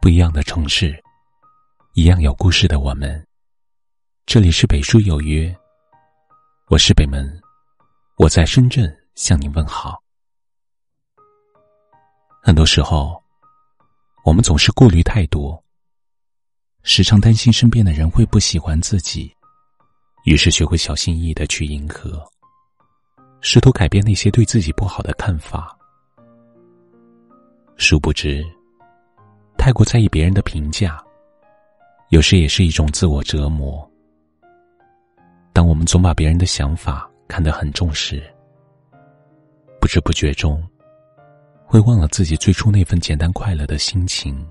不一样的城市，一样有故事的我们。这里是北书有约，我是北门，我在深圳向您问好。很多时候，我们总是顾虑太多，时常担心身边的人会不喜欢自己，于是学会小心翼翼的去迎合，试图改变那些对自己不好的看法。殊不知。太过在意别人的评价，有时也是一种自我折磨。当我们总把别人的想法看得很重时，不知不觉中，会忘了自己最初那份简单快乐的心情，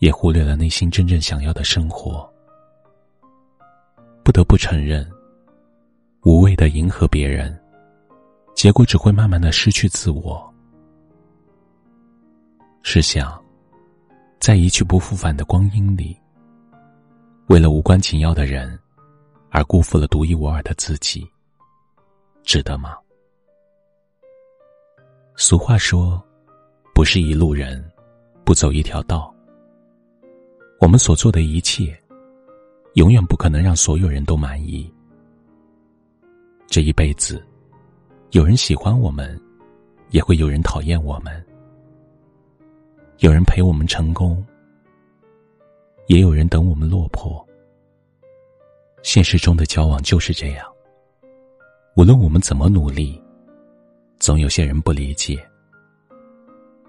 也忽略了内心真正想要的生活。不得不承认，无谓的迎合别人，结果只会慢慢的失去自我。试想，在一去不复返的光阴里，为了无关紧要的人，而辜负了独一无二的自己，值得吗？俗话说：“不是一路人，不走一条道。”我们所做的一切，永远不可能让所有人都满意。这一辈子，有人喜欢我们，也会有人讨厌我们。有人陪我们成功，也有人等我们落魄。现实中的交往就是这样，无论我们怎么努力，总有些人不理解。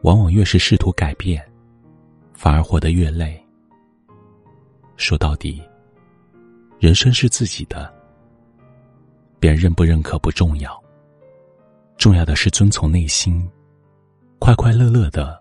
往往越是试图改变，反而活得越累。说到底，人生是自己的，别人认不认可不重要，重要的是遵从内心，快快乐乐的。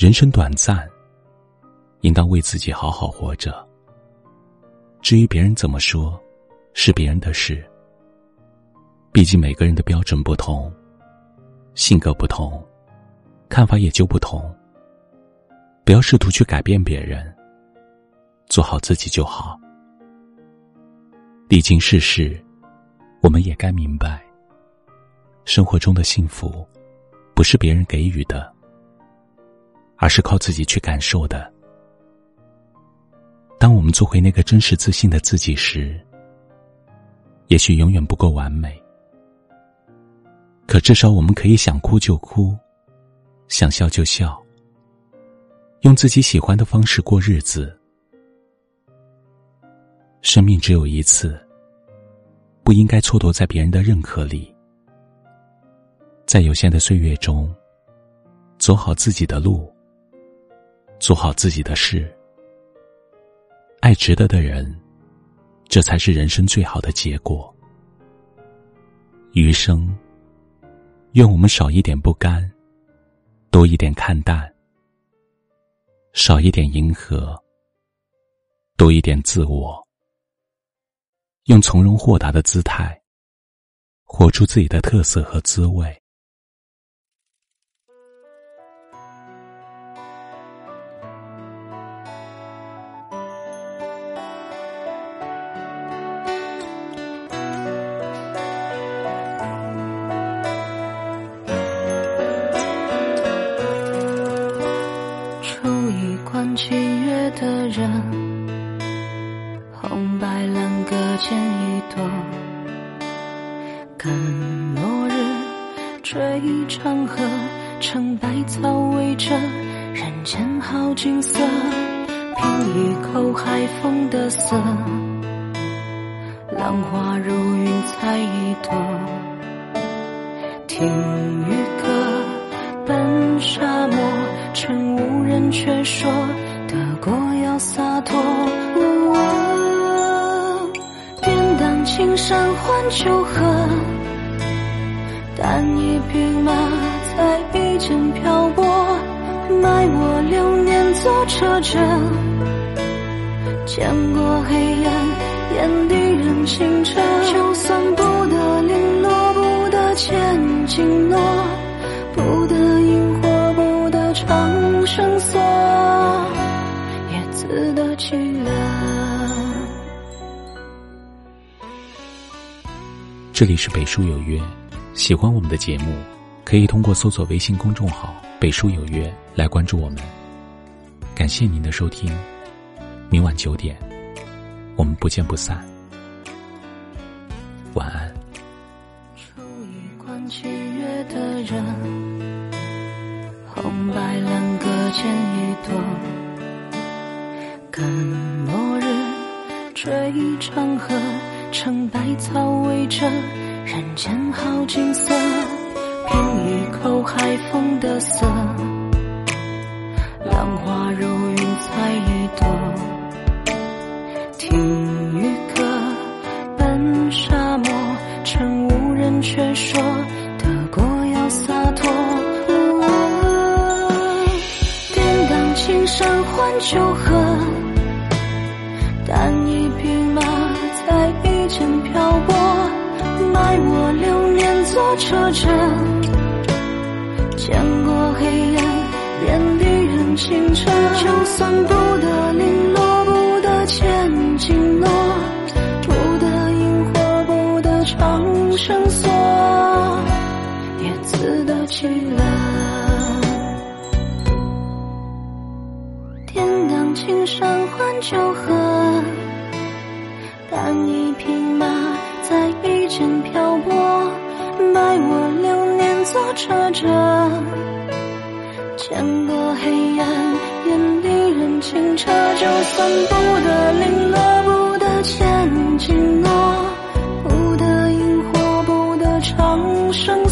人生短暂，应当为自己好好活着。至于别人怎么说，是别人的事。毕竟每个人的标准不同，性格不同，看法也就不同。不要试图去改变别人，做好自己就好。历经世事，我们也该明白，生活中的幸福，不是别人给予的。而是靠自己去感受的。当我们做回那个真实自信的自己时，也许永远不够完美，可至少我们可以想哭就哭，想笑就笑，用自己喜欢的方式过日子。生命只有一次，不应该蹉跎在别人的认可里。在有限的岁月中，走好自己的路。做好自己的事，爱值得的人，这才是人生最好的结果。余生，愿我们少一点不甘，多一点看淡，少一点迎合，多一点自我，用从容豁达的姿态，活出自己的特色和滋味。追长河，成百草围着人间好景色，品一口海风的涩，浪花如云采一朵，听渔歌，奔沙漠，趁无人却说。得过要洒脱，典当青山换酒喝，但一匹马在笔尖漂泊，埋我流年做。车辙，见过黑暗，眼底仍清澈。就算不得零落，不得千金诺，不得萤火，不得长生锁，也自得其乐。这里是北书有约，喜欢我们的节目，可以通过搜索微信公众号“北书有约”来关注我们。感谢您的收听，明晚九点，我们不见不散。晚安。出一关七月的人，红白两各剪一朵，看落日追长河，成百草围着人间好景色，品一口海风的涩。浪花如云彩一朵，听渔歌奔沙漠，趁无人却说得过要洒脱。典当青山换酒喝，但一我流年坐车辙，见过黑暗，眼底。清澈，就算不得零落，不得千金诺，不得萤火，不得长生锁，也自得其乐。天当青山换酒喝，但一匹马在一间漂泊，买我流年做车辙。见过黑暗，眼底人清澈。就算不得零落，不得千金诺，不得萤火，不得长生